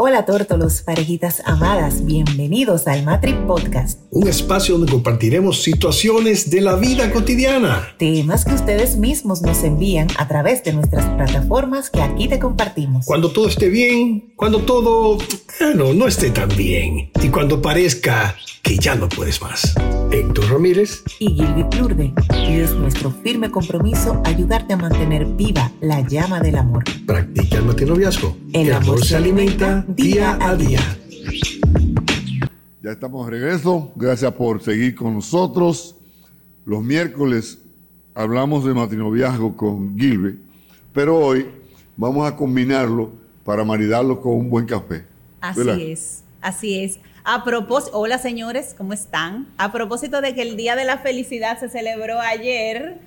Hola tórtolos, parejitas amadas, bienvenidos al Matri Podcast. Un espacio donde compartiremos situaciones de la vida cotidiana. Temas que ustedes mismos nos envían a través de nuestras plataformas que aquí te compartimos. Cuando todo esté bien, cuando todo, bueno, no esté tan bien. Y cuando parezca que ya no puedes más. Héctor Ramírez y Gilby Plurde. Y es nuestro firme compromiso ayudarte a mantener viva la llama del amor. Practica el matinoviazgo. El, amor se alimenta día a día. Ya estamos de regreso. Gracias por seguir con nosotros. Los miércoles hablamos de matinoviazgo con Gilby, pero hoy vamos a combinarlo para maridarlo con un buen café. Así es, así es. A propósito, hola señores, ¿cómo están? A propósito de que el Día de la Felicidad se celebró ayer,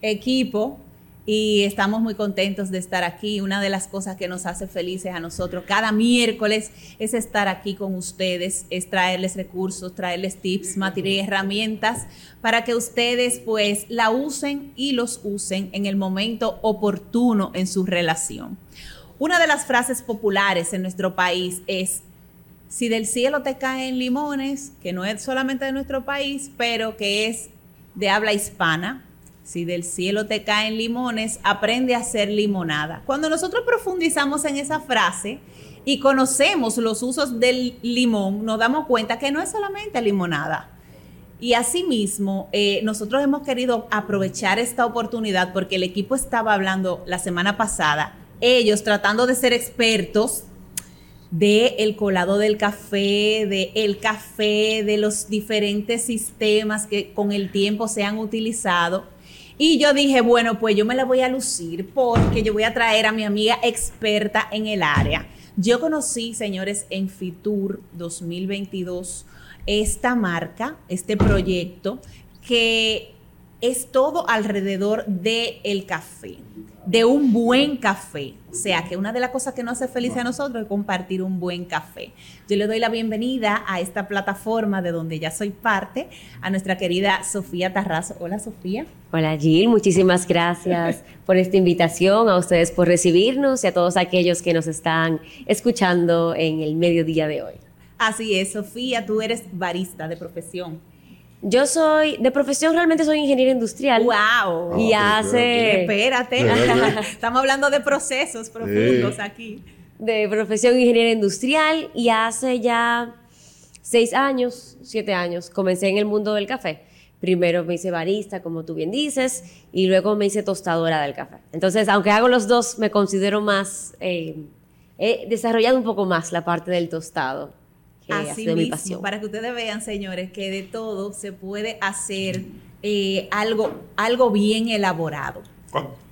equipo, y estamos muy contentos de estar aquí. Una de las cosas que nos hace felices a nosotros cada miércoles es estar aquí con ustedes, es traerles recursos, traerles tips, material y herramientas para que ustedes pues la usen y los usen en el momento oportuno en su relación. Una de las frases populares en nuestro país es, si del cielo te caen limones, que no es solamente de nuestro país, pero que es de habla hispana, si del cielo te caen limones, aprende a hacer limonada. Cuando nosotros profundizamos en esa frase y conocemos los usos del limón, nos damos cuenta que no es solamente limonada. Y asimismo, eh, nosotros hemos querido aprovechar esta oportunidad porque el equipo estaba hablando la semana pasada, ellos tratando de ser expertos de el colado del café, de el café, de los diferentes sistemas que con el tiempo se han utilizado y yo dije, bueno, pues yo me la voy a lucir porque yo voy a traer a mi amiga experta en el área. Yo conocí, señores, en Fitur 2022 esta marca, este proyecto que es todo alrededor del el café, de un buen café. O sea, que una de las cosas que nos hace feliz a nosotros es compartir un buen café. Yo le doy la bienvenida a esta plataforma de donde ya soy parte, a nuestra querida Sofía Tarrazo. Hola, Sofía. Hola, Jill. Muchísimas gracias por esta invitación, a ustedes por recibirnos y a todos aquellos que nos están escuchando en el mediodía de hoy. Así es, Sofía, tú eres barista de profesión. Yo soy, de profesión realmente soy ingeniera industrial. ¡Wow! Y hace... Espérate, estamos hablando de procesos profundos aquí. De profesión ingeniera industrial y hace ya seis años, siete años, comencé en el mundo del café. Primero me hice barista, como tú bien dices, y luego me hice tostadora del café. Entonces, aunque hago los dos, me considero más, eh, he desarrollado un poco más la parte del tostado. Así mismo, para que ustedes vean, señores, que de todo se puede hacer eh, algo, algo bien elaborado.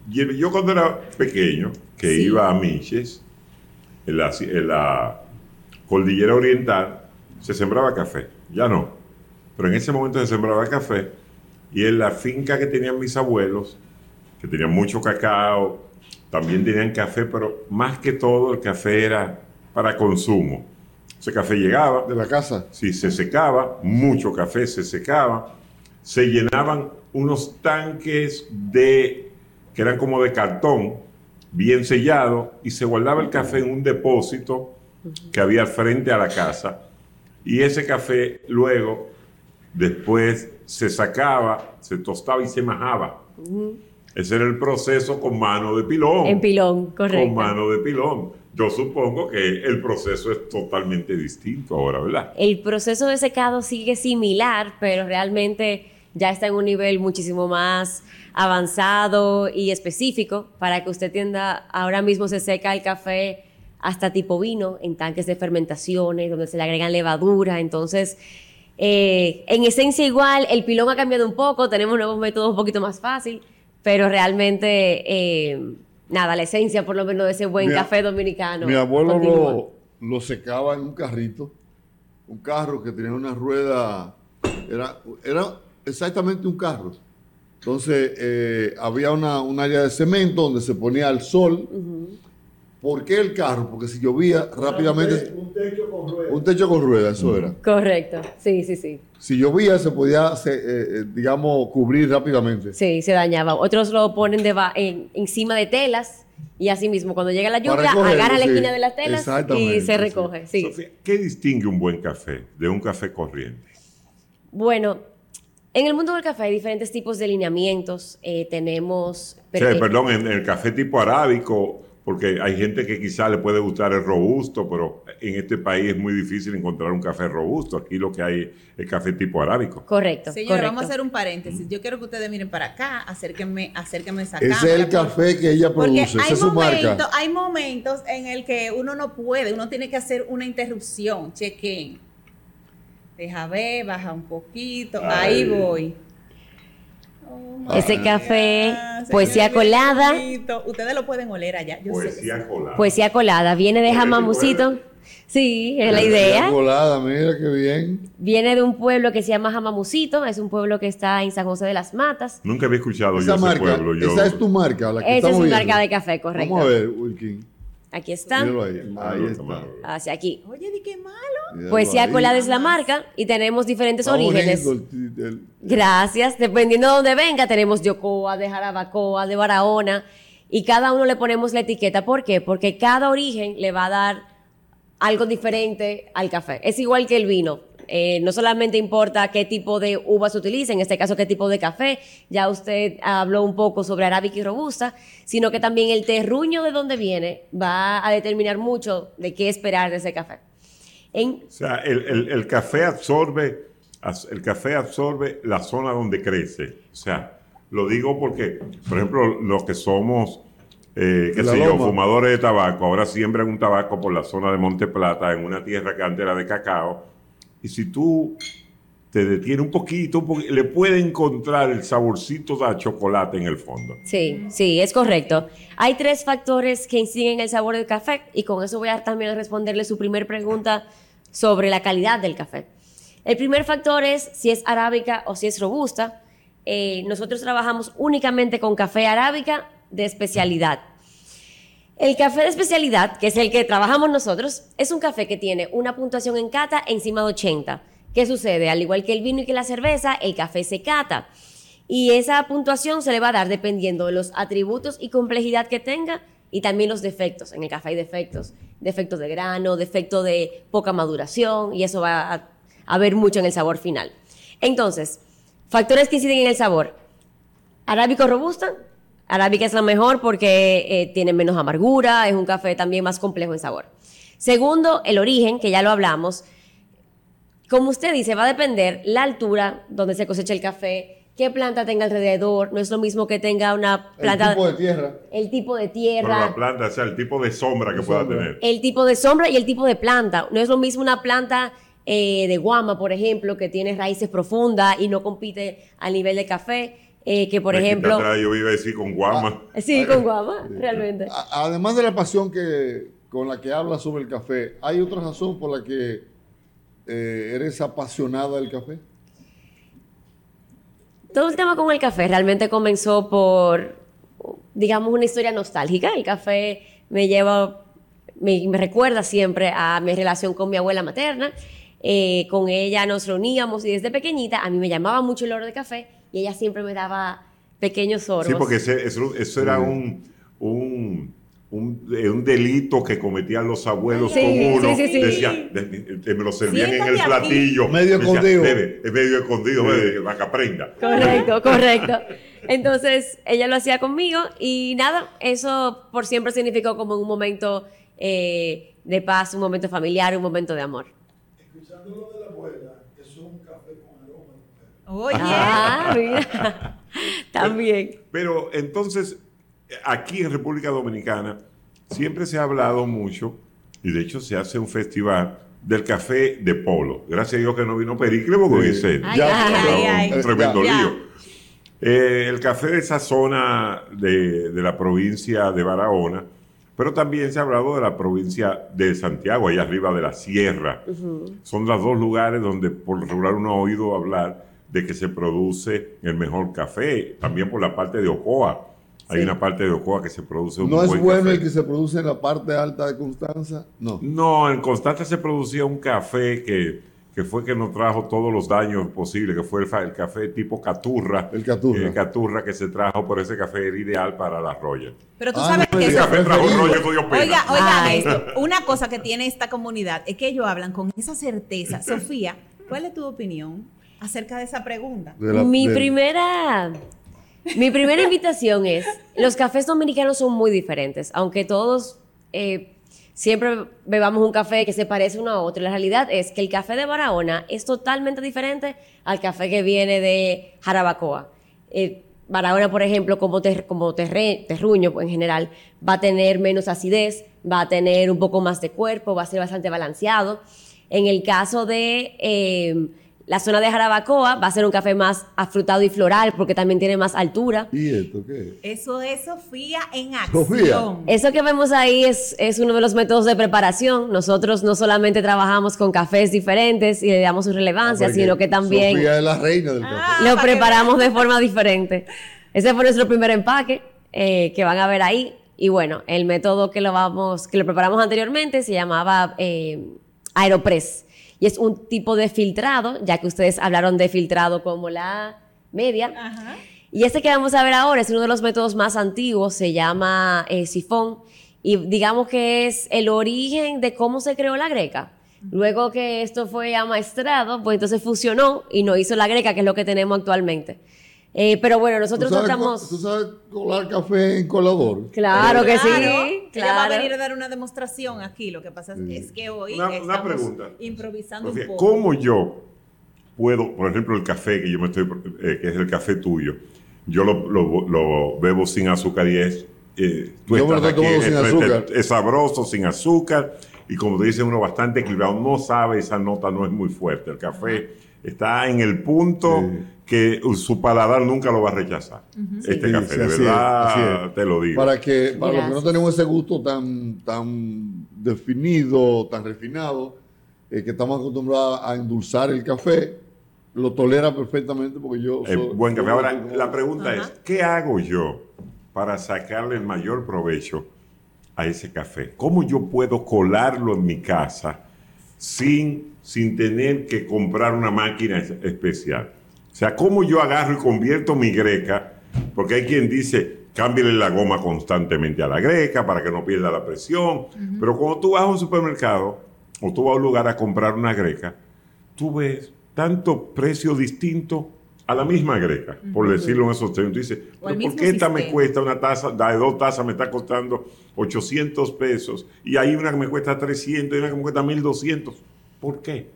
Yo cuando era pequeño, que iba a Miches, en la, en la cordillera oriental, se sembraba café. Ya no. Pero en ese momento se sembraba café. Y en la finca que tenían mis abuelos, que tenían mucho cacao, también tenían café, pero más que todo el café era para consumo. Ese café llegaba. ¿De la casa? Sí, se secaba, mucho café se secaba. Se llenaban unos tanques de, que eran como de cartón, bien sellado, y se guardaba el café en un depósito que había frente a la casa. Y ese café luego, después, se sacaba, se tostaba y se majaba. Ese era el proceso con mano de pilón. En pilón, correcto. Con mano de pilón. Yo supongo que el proceso es totalmente distinto ahora, ¿verdad? El proceso de secado sigue similar, pero realmente ya está en un nivel muchísimo más avanzado y específico para que usted tienda, ahora mismo se seca el café hasta tipo vino en tanques de fermentaciones donde se le agregan levadura, entonces eh, en esencia igual, el pilón ha cambiado un poco, tenemos nuevos métodos un poquito más fácil, pero realmente... Eh, nada, la esencia por lo menos de ese buen café dominicano. Mi abuelo lo, secaba en un carrito, un carro que tenía una rueda, era, era exactamente un carro. Entonces eh, había una, un área de cemento donde se ponía al sol. ¿Por qué el carro? Porque si llovía rápidamente... Un techo con ruedas. Un techo con ruedas, eso era. Correcto, sí, sí, sí. Si llovía se podía, eh, eh, digamos, cubrir rápidamente. Sí, se dañaba. Otros lo ponen de encima de telas Y así mismo, cuando llega la lluvia, recogerlo, agarra la sí. esquina de las telas y se sí. recoge. Sí. Sofía, ¿qué distingue un buen café de un café corriente? Bueno, en el mundo del café hay diferentes tipos de lineamientos. Eh, tenemos... O sea, perdón, en el café tipo arábico, porque hay gente que quizá le puede gustar el robusto, pero en este país es muy difícil encontrar un café robusto. Aquí lo que hay es café tipo arábico. Correcto. Señora, correcto. vamos a hacer un paréntesis. Yo quiero que ustedes miren para acá, acérquenme, acérquenme esa Ese es cámara, el café que ella Porque produce, esa hay es su marca. momentos, hay momentos en el que uno no puede, uno tiene que hacer una interrupción, chequen. Deja ver, baja un poquito, ahí Ay. Ese café, poesía colada. bonito. Ustedes lo pueden oler allá. Yo sé. Poesía colada. Poesía colada. Viene de Jamamucito. Sí, es la idea. colada, mira qué bien. Viene de un pueblo que se llama Jamamucito. Es un pueblo que está en San José de las Matas. Nunca había escuchado Esa yo ese marca, pueblo. Yo, esa es tu marca, la que Esa es mi marca de café, correcto. Vamos a ver, Wilkin. Aquí está. Míralo ahí. Ah, está. Hacia aquí. Oye, di qué malo. Míralo Poesía ahí. colada es la marca y tenemos diferentes Está orígenes. bonito el- el- Gracias. Dependiendo de dónde venga, tenemos de Ocoa, de Jarabacoa, de Barahona. Y cada uno le ponemos la etiqueta. ¿Por qué? Porque cada origen le va a dar algo diferente al café. Es igual que el vino. Eh, no solamente importa qué tipo de uva se utiliza, en este caso qué tipo de café, ya usted habló un poco sobre arábica y robusta, sino que también el terruño de donde viene va a determinar mucho de qué esperar de ese café. En, O sea, el, el- el café absorbe, el café absorbe la zona donde crece. O sea, lo digo porque, por ejemplo, los que somos, eh, qué sé yo, loma. fumadores de tabaco, ahora siembran un tabaco por la zona de Monte Plata, en una tierra que antes era de cacao. Y si tú te detienes un poquito, le puede encontrar el saborcito de chocolate en el fondo. Sí, sí, es correcto. Hay tres factores que inciden en el sabor del café y con eso voy a también responderle su primer pregunta sobre la calidad del café. El primer factor es si es arábica o si es robusta. Eh, nosotros trabajamos únicamente con café arábica de especialidad. El café de especialidad, que es el que trabajamos nosotros, es un café que tiene una puntuación en cata encima de 80. ¿Qué sucede? Al igual que el vino y que la cerveza, el café se cata. Y esa puntuación se le va a dar dependiendo de los atributos y complejidad que tenga y también los defectos. En el café hay defectos. Defectos de grano, defecto de poca maduración y eso va a, a ver mucho en el sabor final. Entonces, factores que inciden en el sabor. Arábico robusta. Arábica es la mejor porque eh, tiene menos amargura, es un café también más complejo en sabor. Segundo, el origen, que ya lo hablamos. Como usted dice, va a depender la altura donde se cosecha el café, qué planta tenga alrededor. No es lo mismo que tenga una El planta. tipo de tierra. el tipo de Pero tierra la planta, o sea, el tipo de sombra que pueda tener. el tipo de sombra y el tipo de planta. No es lo mismo una planta eh, de guama, por ejemplo, que tiene raíces profundas y no compite al nivel de café, eh, que por ejemplo... atrás yo iba a decir con guama. Sí, con guama, realmente. Además de la pasión que, con la que habla sobre el café, ¿hay otra razón por la que eh, eres apasionada del café? Todo el tema con el café realmente comenzó por, digamos, una historia nostálgica. El café me lleva, me, me recuerda siempre a mi relación con mi abuela materna. Eh, con ella nos reuníamos y desde pequeñita a mí me llamaba mucho el olor de café y ella siempre me daba pequeños sorbos. Sí, porque ese- eso, eso era un, un, un, eh, un delito que cometían los abuelos Sí, con uno. sí, sí, sí. Decían, de- de- me lo servían en el Siéntate aquí. platillo. Medio escondido. Es medio escondido, bebe, para que aprenda. Correcto, correcto. Entonces, ella lo hacía conmigo y nada, eso por siempre significó como un momento eh, de paz, un momento familiar, un momento de amor. Oye, Ah, mira. También. Pero entonces, aquí en República Dominicana, siempre se ha hablado mucho, y de hecho se hace un festival del café de polo. Gracias a Dios que no vino Pericle, porque Sí. ese Ay, Ya, ay, ya, ay, tremendo Ya. lío. Eh, el café de esa zona de, de la provincia de Barahona, pero también se ha hablado de la provincia de Santiago, allá arriba de la sierra. Son los dos lugares donde por lo regular uno ha oído hablar de que se produce el mejor café, también por la parte de Ocoa. Hay Sí. una parte de Ocoa que se produce un ¿No es buen bueno café. el que se produce en la parte alta de Constanza? No. No, en Constanza se producía un café que, que fue que nos trajo todos los daños posibles, que fue el, el café tipo Caturra. El Caturra. eh, Caturra que se trajo, por ese café era ideal para la Royal. Pero tú Ah, sabes no, que El el eso- café trajo cogió pena. Oiga, oiga esto. Una cosa que tiene esta comunidad es que ellos hablan con esa certeza. Sofía, ¿cuál es tu opinión acerca de esa pregunta? De la- mi de- primera mi primera invitación es los cafés dominicanos son muy diferentes aunque todos eh, siempre bebamos un café que se parece uno a otro. La realidad es que el café de Barahona es totalmente diferente al café que viene de Jarabacoa. Eh, Barahona por ejemplo como, ter- como terre- terruño en general va a tener menos acidez va a tener un poco más de cuerpo va a ser bastante balanceado. En el caso de eh, la zona de Jarabacoa va a ser un café más afrutado y floral porque también tiene más altura. ¿Y esto qué? Eso es Sofía en Sofía. acción. Eso que vemos ahí es, es uno de los métodos de preparación. Nosotros no solamente trabajamos con cafés diferentes y le damos su relevancia, Porque sino que también Sofía es la reina del Ah, café. lo que preparamos de forma diferente. Ese fue nuestro primer empaque eh, que van a ver ahí. Y bueno, el método que lo vamos, que lo preparamos anteriormente se llamaba eh, Aeropress. Y es un tipo de filtrado, ya que ustedes hablaron de filtrado como la media. Ajá. Y este que vamos a ver ahora es uno de los métodos más antiguos, se llama eh, sifón, y digamos que es el origen de cómo se creó la greca. Luego que esto fue amaestrado, pues entonces fusionó y nos hizo la greca, que es lo que tenemos actualmente. Eh, pero bueno, ¿Tú nosotros sabes, tratamos... ¿Tú sabes colar café en colador? Claro que sí, Ella va a claro. venir a dar una demostración aquí. Lo que pasa es- es que hoy Una- pregunta. improvisando un poco. ¿Cómo yo puedo, por ejemplo, el café que yo me estoy, eh, que es el café tuyo, yo lo, lo- lo bebo sin azúcar y es, eh, tú Yo estás tomando sin es- azúcar. es sabroso, sin azúcar, y como te dice uno, bastante equilibrado, no sabe, esa nota no es muy fuerte, el café está en el punto Sí. Que su paladar nunca lo va a rechazar. Este Sí, café, sí, de es, verdad, es. te lo digo. Para que para los que no tenemos ese gusto tan, tan definido, tan refinado, eh, que estamos acostumbrados a endulzar el café, lo tolera perfectamente porque yo... Eh, soy- buen café. Ahora, la pregunta Ajá. es, ¿qué hago yo para sacarle el mayor provecho a ese café? ¿Cómo yo puedo colarlo en mi casa sin, sin tener que comprar una máquina es- especial? O sea, ¿cómo yo agarro y convierto mi greca? Porque hay quien dice, cámbiale la goma constantemente a la greca para que no pierda la presión. Pero cuando tú vas a un supermercado o tú vas a un lugar a comprar una greca, tú ves tanto precio distinto a la misma greca, por decirlo en esos términos. Tú dices, O al "¿Pero ¿por qué esta me sistema". cuesta una taza, la de dos tazas me está costando 800 pesos y hay una que me cuesta 300 y una que me cuesta 1200? ¿Por qué?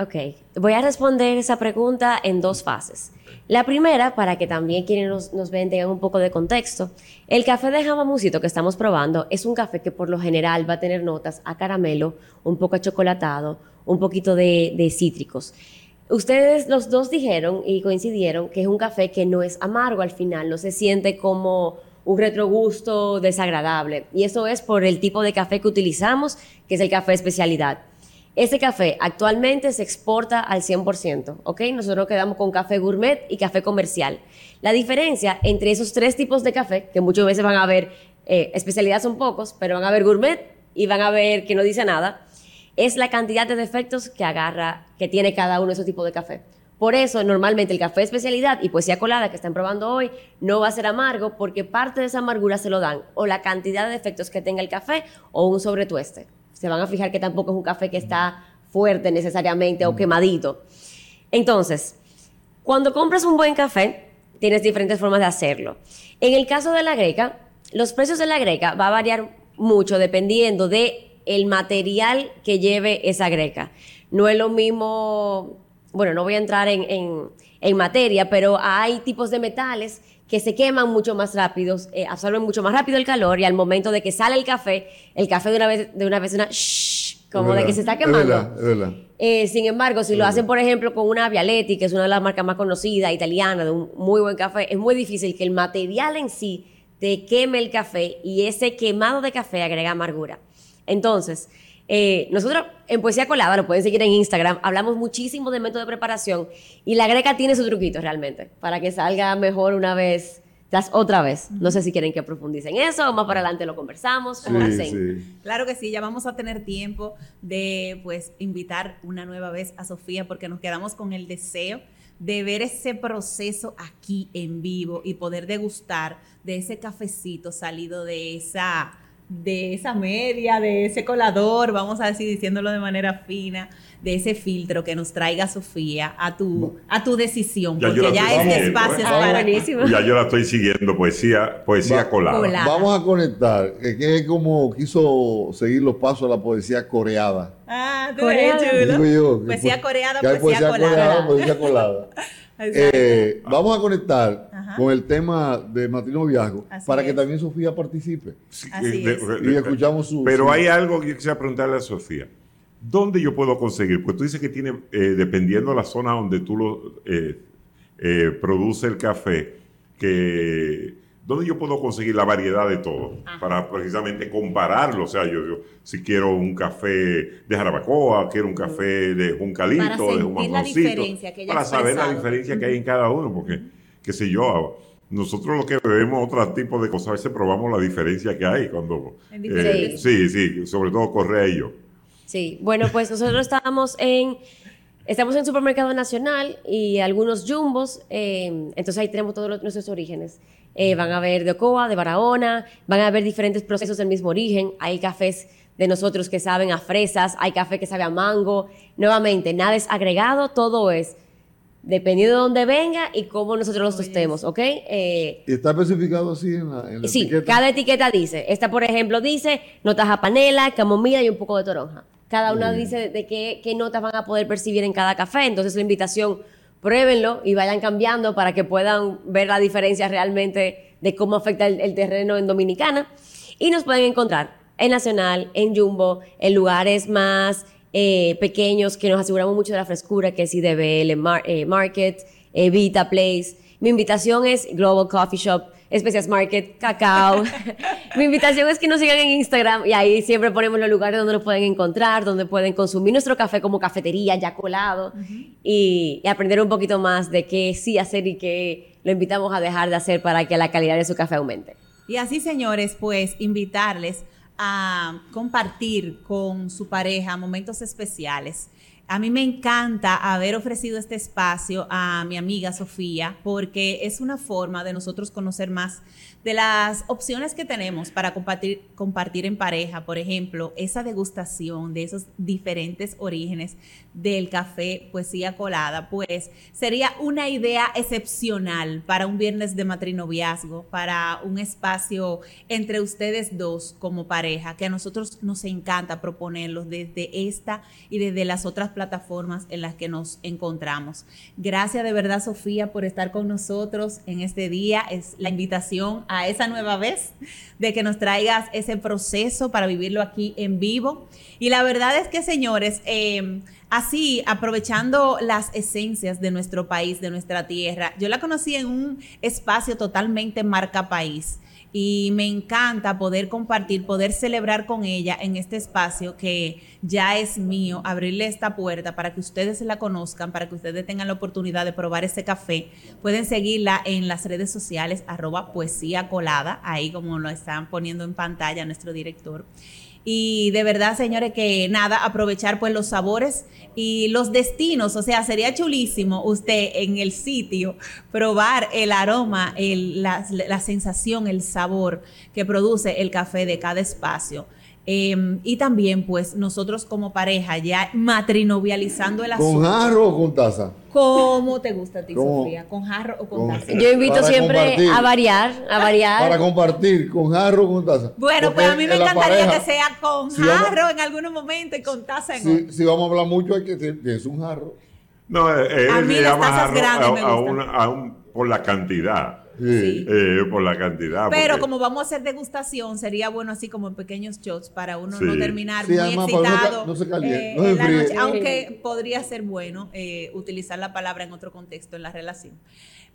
Ok, voy a responder esa pregunta en dos fases. La primera, para que también quienes nos, nos ven tengan un poco de contexto, el café de jamamucito que estamos probando es un café que por lo general va a tener notas a caramelo, un poco a chocolatado, un poquito de, de cítricos. Ustedes los dos dijeron y coincidieron que es un café que no es amargo al final, no se siente como un retrogusto desagradable. Y eso es por el tipo de café que utilizamos, que es el café especialidad. Ese café actualmente se exporta al 100%, ¿ok? Nosotros quedamos con café gourmet y café comercial. La diferencia entre esos tres tipos de café, que muchas veces van a ver, eh, especialidad son pocos, pero van a ver gourmet y van a ver que no dice nada, es la cantidad de defectos que agarra, que tiene cada uno de esos tipos de café. Por eso, normalmente el café especialidad y poesía colada que están probando hoy no va a ser amargo porque parte de esa amargura se lo dan o la cantidad de defectos que tenga el café o un sobretueste. Se van a fijar que tampoco es un café que está fuerte necesariamente o quemadito. Entonces, cuando compras un buen café, tienes diferentes formas de hacerlo. En el caso de la greca, los precios de la greca va a variar mucho dependiendo de el material que lleve esa greca. No es lo mismo, bueno, no voy a entrar en, en- en materia, pero hay tipos de metales que se queman mucho más rápido, eh, absorben mucho más rápido el calor y al momento de que sale el café, el café de una vez, de una vez, una shhh, como de que se está es quemando. verdad, es verdad. Eh, sin embargo, si lo hacen, por ejemplo, con una Vialetti, que es una de las marcas más conocidas, italiana, de un muy buen café, es muy difícil que el material en sí te queme el café y ese quemado de café agrega amargura. Entonces, eh, nosotros en Poesía Colada, lo pueden seguir en Instagram, hablamos muchísimo de método de preparación y la greca tiene su truquito realmente, para que salga mejor una vez quizás otra vez. No sé si quieren que profundice en eso o más para adelante lo conversamos. ¿Cómo Sí, hacen? sí. Claro que sí, ya vamos a tener tiempo de pues invitar una nueva vez a Sofía porque nos quedamos con el deseo de ver ese proceso aquí en vivo y poder degustar de ese cafecito salido de esa de esa media, de ese colador, vamos a decir diciéndolo de manera fina, de ese filtro que nos traiga Sofía a tu a tu decisión, Ya yo porque la ya estoy este siguiendo, espacio ¿eh? es para buenísimo. Ya yo la estoy siguiendo, poesía, poesía Va- colada. Colada. Vamos a conectar, que es como quiso seguir los pasos de la poesía coreada. Ah, tú eres chulo. Digo yo, Poesía po- coreada, hay poesía colada. coreada, poesía colada. Eh, vamos a conectar Ajá. con el tema de Así para que también Sofía participe. Sí, Así eh, es. Y escuchamos su- Pero su- hay algo que yo quisiera preguntarle a Sofía. ¿Dónde yo puedo conseguir? Pues tú dices que tiene, eh, dependiendo de la zona donde tú lo eh, eh, produce el café, que ¿dónde yo puedo conseguir la variedad de todo? Para precisamente compararlo. O sea, yo, yo si quiero un café de Jarabacoa, quiero un café de Juncalito, Para de ha para saber la diferencia que hay en cada uno, porque, qué sé yo, nosotros lo que bebemos otro tipo de cosas, a veces probamos la diferencia que hay cuando... En eh, sí, sí, sobre todo Correa y yo. Sí, bueno, pues nosotros estamos en, estamos en Supermercado Nacional y algunos jumbos, eh, entonces ahí tenemos todos los- nuestros orígenes. Eh, van a ver de Ocoa, de Barahona, van a ver diferentes procesos del mismo origen. Hay cafés de nosotros que saben a fresas, hay café que sabe a mango. Nuevamente, nada es agregado, todo es dependiendo de dónde venga y cómo nosotros los tostemos, ¿ok? Eh, ¿Y está especificado así en la, en la Sí, etiqueta? cada etiqueta dice. Esta, por ejemplo, dice notas a panela, camomila y un poco de toronja. Cada una dice de qué, qué notas van a poder percibir en cada café. Entonces, la invitación, pruébenlo y vayan cambiando para que puedan ver la diferencia realmente de cómo afecta el, el terreno en Dominicana. Y nos pueden encontrar en Nacional, en Jumbo, en lugares más eh, pequeños que nos aseguramos mucho de la frescura, que es IDBL Mar- eh, Market, eh, Vita Place. Mi invitación es Global Coffee Shop, Especias Market, Cacao. Mi invitación es que nos sigan en Instagram y ahí siempre ponemos los lugares donde nos pueden encontrar, donde pueden consumir nuestro café como cafetería ya colado y, y aprender un poquito más de qué sí hacer y qué lo invitamos a dejar de hacer para que la calidad de su café aumente. Y así, señores, pues invitarles a compartir con su pareja momentos especiales. A mí me encanta haber ofrecido este espacio a mi amiga Sofía porque es una forma de nosotros conocer más de las opciones que tenemos para compartir, compartir en pareja. Por ejemplo, esa degustación de esos diferentes orígenes del café poesía colada, pues sería una idea excepcional para un viernes de matrinoviazgo, para un espacio entre ustedes dos como pareja, que a nosotros nos encanta proponerlos desde esta y desde las otras plataformas en las que nos encontramos. Gracias de verdad, Sofía, por estar con nosotros en este día. Es la invitación a esa nueva vez de que nos traigas ese proceso para vivirlo aquí en vivo. Y la verdad es que, señores, eh, así, aprovechando las esencias de nuestro país, de nuestra tierra, yo la conocí en un espacio totalmente marca país. Y me encanta poder compartir, poder celebrar con ella en este espacio que ya es mío, abrirle esta puerta para que ustedes la conozcan, para que ustedes tengan la oportunidad de probar ese café. Pueden seguirla en las redes sociales, arroba poesía colada, ahí como lo están poniendo en pantalla nuestro director. Y de verdad, señores, que nada, aprovechar pues los sabores y los destinos. O sea, sería chulísimo usted en el sitio probar el aroma, el- la, la sensación, el sabor que produce el café de cada espacio. Eh, y también, pues, nosotros como pareja ya matrinovializando el ¿Con asunto. jarro o con taza? ¿Cómo te gusta a ti, ¿Cómo? Sofía? ¿Con jarro o con Con- taza? Yo invito Para siempre compartir. a variar, a variar. Para compartir, con jarro o con taza. Bueno, Porque pues a mí me encantaría pareja, que sea con si vamos- jarro en algunos momentos y con taza en. Si, si vamos a hablar mucho, hay que es un jarro. No, eh, A él mí le las llama tazas jarro grandes a, me a gustan. una- a un- por la cantidad. Sí. Eh, por la cantidad. Pero porque- como vamos a hacer degustación, sería bueno así como en pequeños shots para uno no terminar Sí, muy además, para no se excitado no se caliente, eh, no se en la noche, aunque podría ser bueno eh, utilizar la palabra en otro contexto en la relación.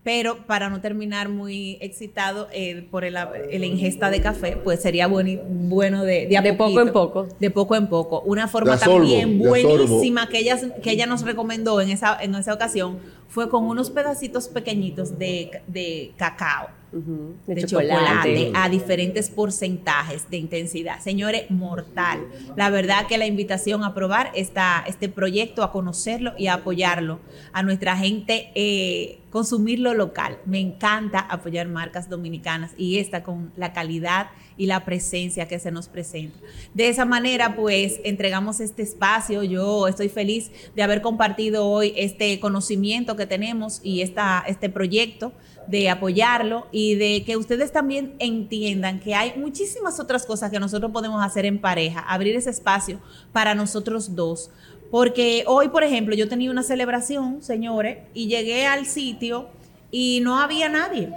Pero para no terminar muy excitado eh, por el, el ingesta de café, pues sería bueno, bueno de, a De poco en poco. De poco en poco. Una forma De también de buenísima que ella, que ella nos recomendó en esa, en esa ocasión fue con unos pedacitos pequeñitos de, de cacao de, chocolate. a diferentes porcentajes de intensidad. Señores, mortal. La verdad que la invitación a probar esta, este proyecto, a conocerlo y a apoyarlo, a nuestra gente, eh, consumirlo local. Me encanta apoyar marcas dominicanas y esta con la calidad y la presencia que se nos presenta. De esa manera, pues, entregamos este espacio. Yo estoy feliz de haber compartido hoy este conocimiento que tenemos y esta, este proyecto de apoyarlo y de que ustedes también entiendan que hay muchísimas otras cosas que nosotros podemos hacer en pareja, abrir ese espacio para nosotros dos. Porque hoy, por ejemplo, yo tenía una celebración, señores, y llegué al sitio y no había nadie.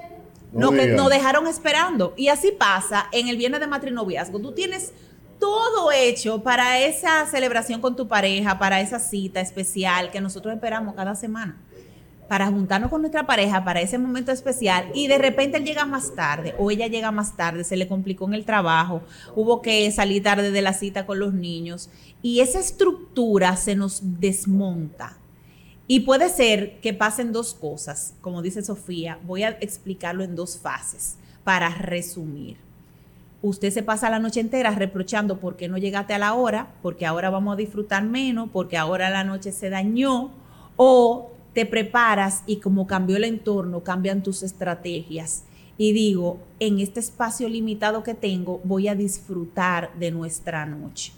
No No, que diga. nos dejaron esperando. Y así pasa en el viernes de matrinoviazgo. Tú tienes todo hecho para esa celebración con tu pareja, para esa cita especial que nosotros esperamos cada semana para juntarnos con nuestra pareja para ese momento especial y de repente él llega más tarde o ella llega más tarde, se le complicó en el trabajo, hubo que salir tarde de la cita con los niños y esa estructura se nos desmonta. Y puede ser que pasen dos cosas, como dice Sofía, voy a explicarlo en dos fases para resumir. Usted se pasa la noche entera reprochando por qué no llegaste a la hora, porque ahora vamos a disfrutar menos, porque ahora la noche se dañó, o te preparas y como cambió el entorno, cambian tus estrategias. Y digo, en este espacio limitado que tengo, voy a disfrutar de nuestra noche.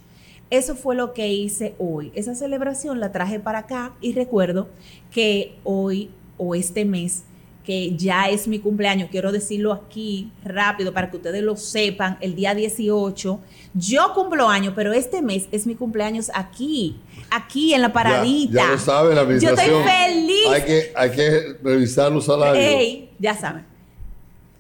Eso fue lo que hice hoy. Esa celebración la traje para acá y recuerdo que hoy o este mes, que ya es mi cumpleaños, quiero decirlo aquí rápido para que ustedes lo sepan, el día 18, yo cumplo años, pero este mes es mi cumpleaños aquí, aquí en la paradita. Ya, ya lo sabe la Yo estoy feliz. Hay que, hay que revisar los salarios. Ey, ya saben.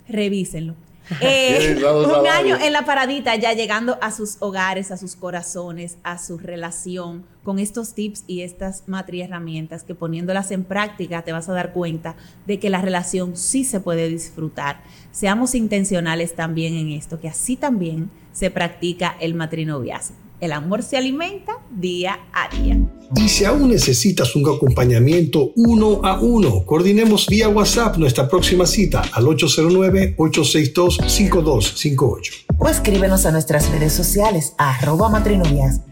Revísenlo. Eh, un año en la paradita, ya llegando a sus hogares, a sus corazones, a su relación, con estos tips y estas matri herramientas que poniéndolas en práctica te vas a dar cuenta de que la relación sí se puede disfrutar. Seamos intencionales también en esto, que así también se practica el matrinoviazgo. El amor se alimenta día a día. Y si aún necesitas un acompañamiento uno a uno, coordinemos vía WhatsApp nuestra próxima cita al 809-862-5258. O escríbenos a nuestras redes sociales, arroba matrinoviazgo.